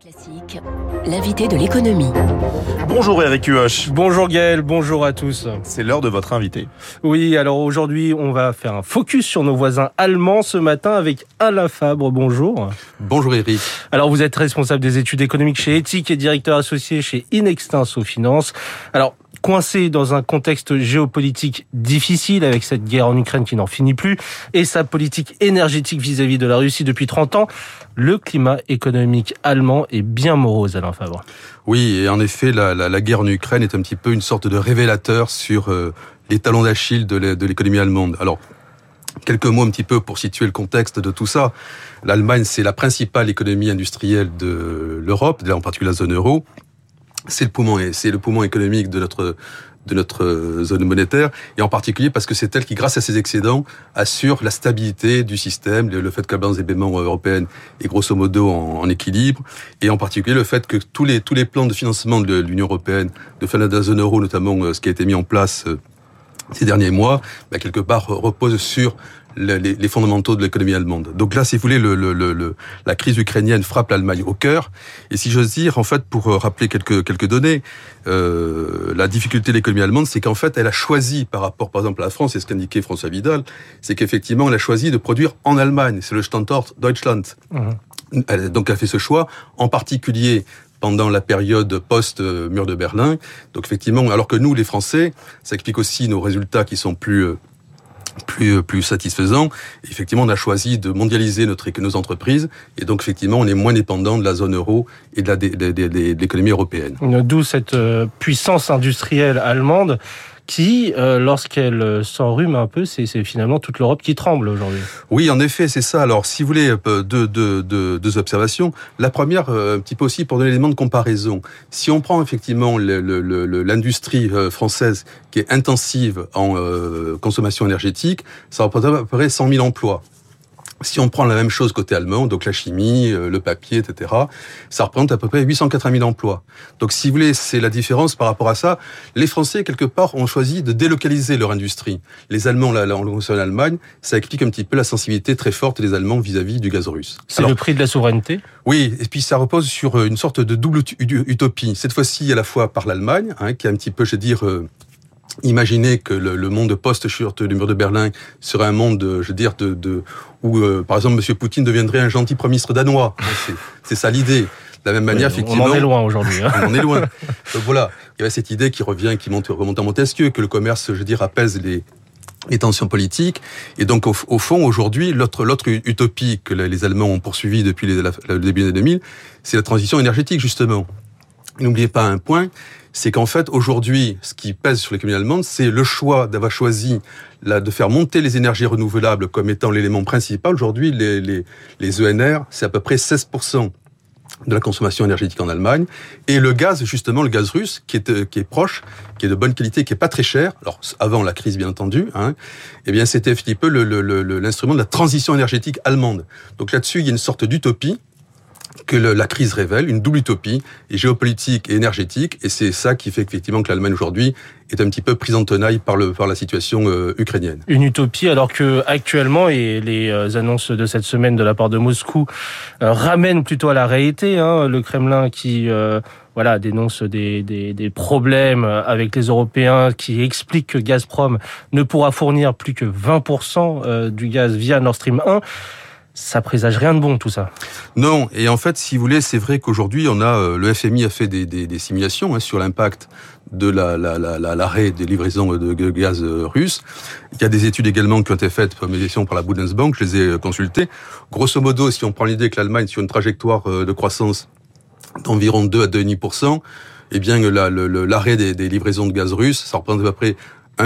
Classique, l'invité de l'économie. Bonjour Eric Huoch. Bonjour Gaël, bonjour à tous. C'est l'heure de votre invité. Oui, alors aujourd'hui, on va faire un focus sur nos voisins allemands ce matin avec Alain Fabre. Bonjour. Bonjour Eric. Alors vous êtes responsable des études économiques chez Ethic et directeur associé chez Inextinso Finance. Alors coincé dans un contexte géopolitique difficile avec cette guerre en Ukraine qui n'en finit plus et sa politique énergétique vis-à-vis de la Russie depuis 30 ans, le climat économique allemand est bien morose, Alain Fabre. Oui, et en effet, la, guerre en Ukraine est un petit peu une sorte de révélateur sur euh, les talons d'Achille de l'économie allemande. Alors, Quelques mots un petit peu pour situer le contexte de tout ça. L'Allemagne, c'est la principale économie industrielle de l'Europe, en particulier la zone euro c'est le poumon, c'est le poumon économique de notre de notre zone monétaire, et en particulier parce que c'est elle qui, grâce à ses excédents, assure la stabilité du système, le fait que la balance des paiements européenne est grosso modo en, équilibre, et en particulier le fait que tous les tous les plans de financement de l'Union européenne, de de la zone euro, notamment euh, ce qui a été mis en place euh, ces derniers mois, bah, quelque part repose sur les, les, fondamentaux de l'économie allemande. Donc là, si vous voulez, le, le, le, la crise ukrainienne frappe l'Allemagne au cœur. Et si j'ose dire, en fait, pour euh, rappeler quelques, quelques données, euh, la difficulté de l'économie allemande, c'est qu'en fait, elle a choisi, par rapport, par exemple, à la France, et ce qu'indiquait François Vidal, c'est qu'effectivement, elle a choisi de produire en Allemagne. C'est le Standort Deutschland. Mmh. Elle, donc, elle a fait ce choix, en particulier pendant la période post-mur de Berlin. Donc effectivement, alors que nous, les Français, ça explique aussi nos résultats qui sont plus euh, plus plus satisfaisant. Effectivement, on a choisi de mondialiser nos entreprises et donc effectivement, on est moins dépendant de la zone euro et de l'économie européenne. D'où cette euh, puissance industrielle allemande qui, euh, lorsqu'elle euh, s'enrhume un peu, c'est finalement toute l'Europe qui tremble aujourd'hui. Oui, en effet, c'est ça. Alors, si vous voulez, euh, deux, observations. La première, un petit peu aussi pour donner l'élément de comparaison. Si on prend effectivement l'industrie française qui est intensive en consommation énergétique, ça représente à peu près 100 000 emplois. Si on prend la même chose côté allemand, donc la chimie, euh, le papier, etc., ça représente à peu près 880 000 emplois. Donc si vous voulez, c'est la différence par rapport à ça. Les Français, quelque part, ont choisi de délocaliser leur industrie. Les Allemands, là, en Allemagne, ça explique un petit peu la sensibilité très forte des Allemands vis-à-vis du gaz russe. C'est le prix de la souveraineté? Oui, et puis ça repose sur euh, une sorte de double utopie. Cette fois-ci, à la fois par l'Allemagne, hein, qui est un petit peu, je veux dire... Euh, Imaginez que le, le monde post-chute du mur de Berlin serait un monde, je veux dire, de, de où, euh, par exemple, M. Poutine deviendrait un gentil Premier ministre danois. C'est ça l'idée. De la même manière, oui, effectivement. On en est loin aujourd'hui. Hein. on en est loin. Donc voilà, il y avait cette idée qui revient, qui monte, remonte à Montesquieu, que le commerce, je veux dire, apaise les, les tensions politiques. Et donc, au, au fond, aujourd'hui, l'autre, l'autre utopie que les Allemands ont poursuivie depuis les, la, le début des années 2000, c'est la transition énergétique, justement. N'oubliez pas un point, c'est qu'en fait, aujourd'hui, ce qui pèse sur l'économie allemande, c'est le choix d'avoir choisi de faire monter les énergies renouvelables comme étant l'élément principal. Aujourd'hui, les, ENR, c'est à peu près 16% de la consommation énergétique en Allemagne. Et le gaz, justement, le gaz russe, qui est, est proche, qui est de bonne qualité, qui est pas très cher, alors avant la crise, bien entendu, hein, eh bien, c'était un petit peu l'instrument de la transition énergétique allemande. Donc là-dessus, il y a une sorte d'utopie que le, la crise révèle, une double utopie, géopolitique et énergétique, et c'est ça qui fait effectivement que l'Allemagne aujourd'hui est un petit peu prise en tenaille par, le, par la situation euh, ukrainienne. Une utopie alors que actuellement, et les euh, annonces de cette semaine de la part de Moscou euh, ramènent plutôt à la réalité, hein, le Kremlin qui... Euh, voilà, dénonce des, des, des, problèmes avec les Européens qui expliquent que Gazprom ne pourra fournir plus que 20% du gaz via Nord Stream 1 ça présage rien de bon tout ça. Non, et en fait, si vous voulez, c'est vrai qu'aujourd'hui, on a euh, le FMI a fait des, des, des simulations hein, sur l'impact de l'arrêt la, la, la, des livraisons de gaz euh, russe. Il y a des études également qui ont été faites par par la Bundesbank, je les ai euh, consultées. Grosso modo, si on prend l'idée que l'Allemagne sur une trajectoire de croissance d'environ 2 à 2,5%, eh bien l'arrêt des, des livraisons de gaz russe, ça représente à peu près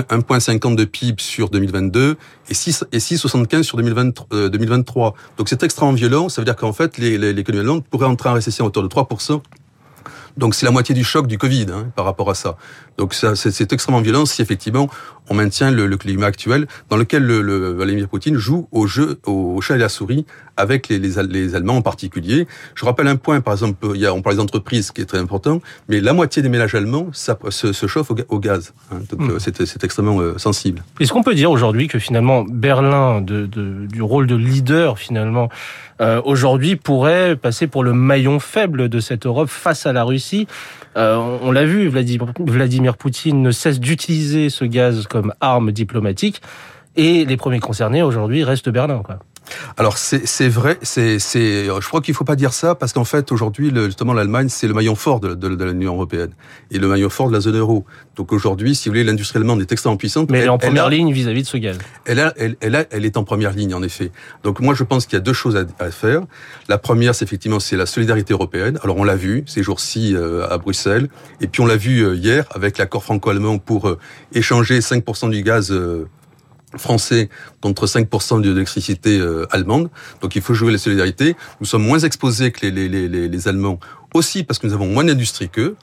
1,50 de PIB sur 2022 et 6,75 et sur 2023, 2023. Euh, Donc c'est extrêmement violent. Ça veut dire qu'en fait, l'économie allemande pourrait entrer en récession à hauteur de 3%. Donc c'est la moitié du choc du Covid hein, par rapport à ça. Donc c'est extrêmement violent si effectivement on maintient le, le climat actuel dans lequel le, le, Vladimir Poutine joue au jeu, au chat et la souris avec les, les, les, Allemands en particulier. Je rappelle un point, par exemple, il y a, on parle des entreprises, qui est très important, mais la moitié des ménages allemands ça, se, se chauffe au, au gaz. Hein, donc mmh. c'est extrêmement euh, sensible. Est-ce qu'on peut dire aujourd'hui que finalement Berlin, de, de, du rôle de leader finalement, euh, aujourd'hui pourrait passer pour le maillon faible de cette Europe face à la Russie? Euh, On l'a vu, Vladimir, Vladimir Poutine ne cesse d'utiliser ce gaz comme arme diplomatique. Et les premiers concernés aujourd'hui restent Berlin. Quoi. Alors c'est vrai, c'est je crois qu'il faut pas dire ça parce qu'en fait aujourd'hui justement l'Allemagne c'est le maillon fort de, de, de l'Union européenne et le maillon fort de la zone euro. Donc aujourd'hui, si vous voulez, l'industrie allemande est extrêmement puissante. Mais elle, est en première ligne vis-à-vis de ce gaz. Elle, a, elle, elle, elle, est en première ligne en effet. Donc moi je pense qu'il y a deux choses à, à faire. La première, c'est effectivement c'est la solidarité européenne. Alors on l'a vu ces jours-ci euh, à Bruxelles et puis on l'a vu euh, hier avec l'accord franco-allemand pour euh, échanger 5% du gaz français contre 5% de l'électricité euh, allemande. Donc il faut jouer la solidarité. Nous sommes moins exposés que les, les, les, les Allemands, aussi parce que nous avons moins d'industrie qu'eux.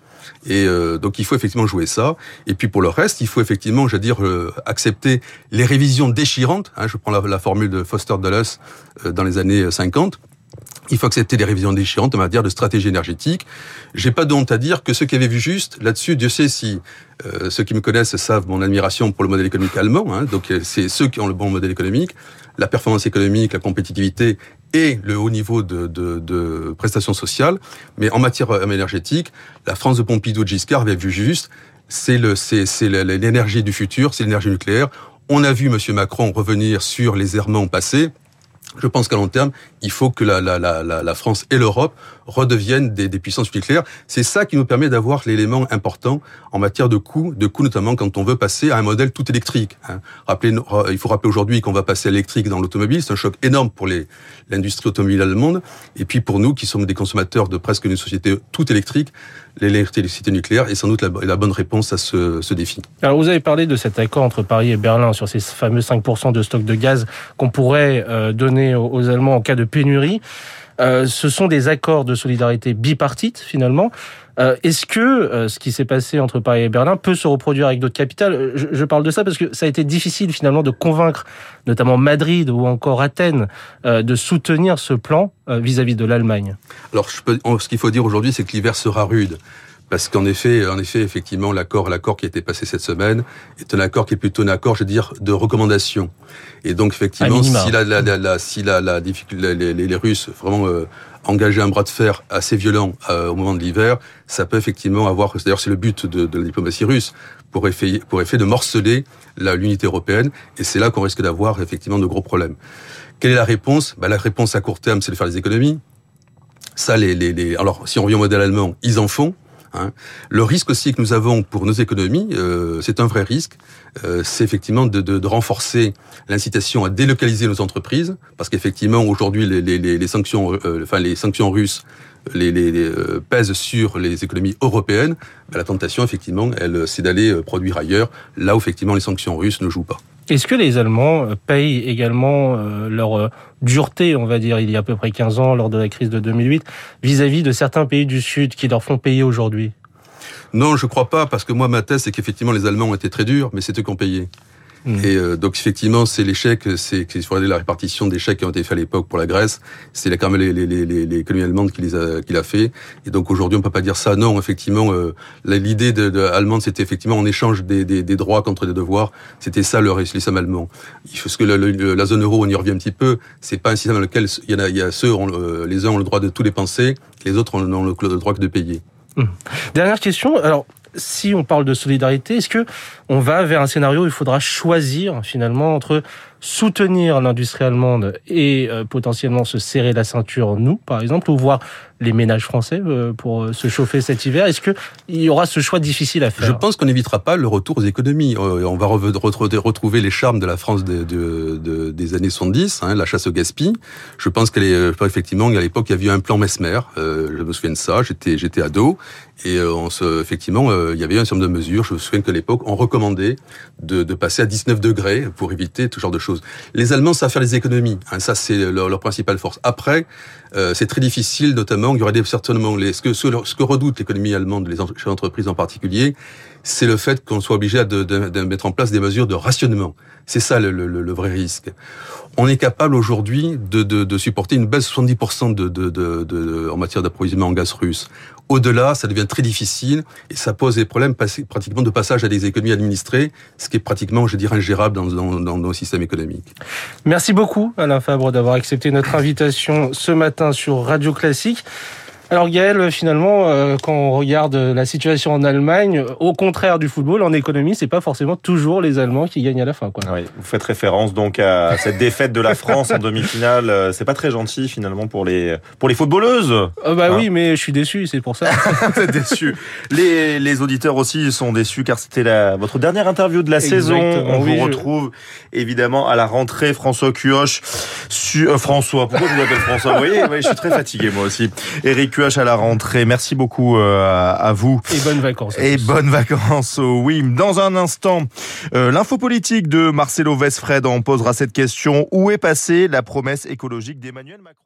Et euh, donc il faut effectivement jouer ça. Et puis pour le reste, il faut effectivement, je dire, euh, accepter les révisions déchirantes. Hein, je prends la, la, formule de Foster Dulles dans les années 50 il faut accepter les révisions déchirantes en matière de stratégie énergétique. J'ai pas de honte à dire que ceux qui avaient vu juste là-dessus, Dieu sait si euh, ceux qui me connaissent savent mon admiration pour le modèle économique allemand. Hein, donc euh, c'est ceux qui ont le bon modèle économique, la performance économique, la compétitivité et le haut niveau de, de, de prestations sociales. Mais en matière euh, énergétique, la France de Pompidou, Giscard avait vu juste. C'est, c'est l'énergie du futur, c'est l'énergie nucléaire. On a vu Monsieur Macron revenir sur les errements passés. Je pense qu'à long terme, il faut que la, France et l'Europe redeviennent des, puissances nucléaires. C'est ça qui nous permet d'avoir l'élément important en matière de coûts, de coûts notamment quand on veut passer à un modèle tout électrique. Hein. Rappelez, il faut rappeler aujourd'hui qu'on va passer à l'électrique dans l'automobile. C'est un choc énorme pour l'industrie automobile allemande. Et puis pour nous, qui sommes des consommateurs de presque une société tout électrique, l'électricité nucléaire est sans doute la, bonne réponse à ce, défi. Alors vous avez parlé de cet accord entre Paris et Berlin sur ces fameux 5% de stock de gaz qu'on pourrait euh, donner aux Allemands en cas de pénurie. Euh, ce sont des accords de solidarité bipartites finalement. Euh, Est-ce que euh, ce qui s'est passé entre Paris et Berlin peut se reproduire avec d'autres capitales? Je, parle de ça parce que ça a été difficile finalement de convaincre notamment Madrid ou encore Athènes de soutenir ce plan vis-à-vis -vis de l'Allemagne. Alors ce qu'il faut dire aujourd'hui, c'est que l'hiver sera rude parce qu'en effet, en effet, effectivement, l'accord, l'accord qui a été passé cette semaine est un accord qui est plutôt un accord, je veux dire, de recommandation. Et donc, effectivement, si la, la, la, la, si la, la difficulté, les, les, les Russes vraiment euh, engager un bras de fer assez violent euh, au moment de l'hiver, ça peut effectivement avoir. D'ailleurs, c'est le but de, de, la diplomatie russe pour effet, pour effet de morceler l'unité européenne. Et c'est là qu'on risque d'avoir effectivement de gros problèmes. Quelle est la réponse? Bah, La réponse à court terme, c'est de faire des économies. Ça, les, les, les, alors si on revient au modèle allemand, ils en font. Hein. Le risque aussi que nous avons pour nos économies, euh, c'est un vrai risque, euh, c'est effectivement de, de, de renforcer l'incitation à délocaliser nos entreprises, parce qu'effectivement aujourd'hui les, les, les, sanctions, euh, enfin les sanctions russes les, les, les euh, pèsent sur les économies européennes, ben, la tentation effectivement, elle, c'est d'aller euh, produire ailleurs, là où effectivement les sanctions russes ne jouent pas. Est-ce que les Allemands payent également leur dureté, on va dire, il y a à peu près 15 ans, lors de la crise de 2008, vis-à-vis -vis de certains pays du Sud qui leur font payer aujourd'hui? Non, je crois pas, parce que moi, ma thèse, c'est qu'effectivement, les Allemands ont été très durs, mais c'est eux qui ont payé. Mmh. Et euh, donc effectivement, c'est l'échec, c'est la répartition des chèques qui ont été faits à l'époque pour la Grèce. C'est quand même les, les, les, les économies allemandes qui les a, qui l'a fait. Et donc aujourd'hui, on peut pas dire ça. Non, effectivement, euh, l'idée de, de, allemande, c'était effectivement on échange des, des, des, droits contre des devoirs. C'était ça le système allemand. Parce que le, le, la zone euro, on y revient un petit peu. C'est pas un système dans lequel il y en a, il y a ceux, euh, les uns ont le droit de tout dépenser, les autres ont, ont le, droit que de payer. Mmh. Dernière question. Alors, si on parle de solidarité, est-ce que on va vers un scénario où il faudra choisir finalement entre soutenir l'industrie allemande et euh, potentiellement se serrer la ceinture, nous, par exemple, ou voir les ménages français euh, pour euh, se chauffer cet hiver Est-ce qu'il y aura ce choix difficile à faire Je pense qu'on n'évitera pas le retour aux économies. Euh, on va retrouver les charmes de la France de, de, de, des années 70, hein, la chasse au gaspille. Je pense qu'elle est effectivement à l'époque il y avait eu un plan Mesmer. Euh, je me souviens de ça. J'étais ado et on se effectivement il y avait eu un certain nombre de mesures. Je me souviens qu'à l'époque on recommandait de, de passer à 19 degrés pour éviter tout genre de choses. Les Allemands savent faire les économies. Hein, ça c'est leur, leur, principale force. Après, euh, c'est très difficile, notamment, il y aurait certainement les, ce que, ce, que redoutent l'économie allemande, les entreprises en particulier, c'est le fait qu'on soit obligé de, mettre en place des mesures de rationnement. C'est ça le, vrai risque. On est capable aujourd'hui de, supporter une baisse de 70% de, en matière d'approvisionnement en gaz russe. Au-delà, ça devient très difficile et ça pose des problèmes pratiquement de passage à des économies administrées, ce qui est pratiquement, je dirais, ingérable dans, dans nos systèmes économiques. Merci beaucoup, Alain Fabre, d'avoir accepté notre invitation ce matin sur Radio Classique. Alors Gaël, finalement, euh, quand on regarde la situation en Allemagne, au contraire du football, en économie, c'est pas forcément toujours les Allemands qui gagnent à la fin. Quoi. Oui, vous faites référence donc à cette défaite de la France en demi-finale. Euh, c'est pas très gentil finalement pour les pour les footballeuses. Euh, bah oui, hein mais je suis déçu, c'est pour ça. déçu. Les, les auditeurs aussi sont déçus car c'était la votre dernière interview de la saison. On vous retrouve évidemment à la rentrée. François Cuoche, François. Pourquoi je vous appelle François? Vous voyez, je suis très fatigué moi aussi. Eric à la rentrée. Merci beaucoup euh, à vous. Et bonnes vacances. Et bonnes vacances, oui. Dans un instant, euh, l'info politique de Marcelo Vesfred en posera cette question. Où est passée la promesse écologique d'Emmanuel Macron?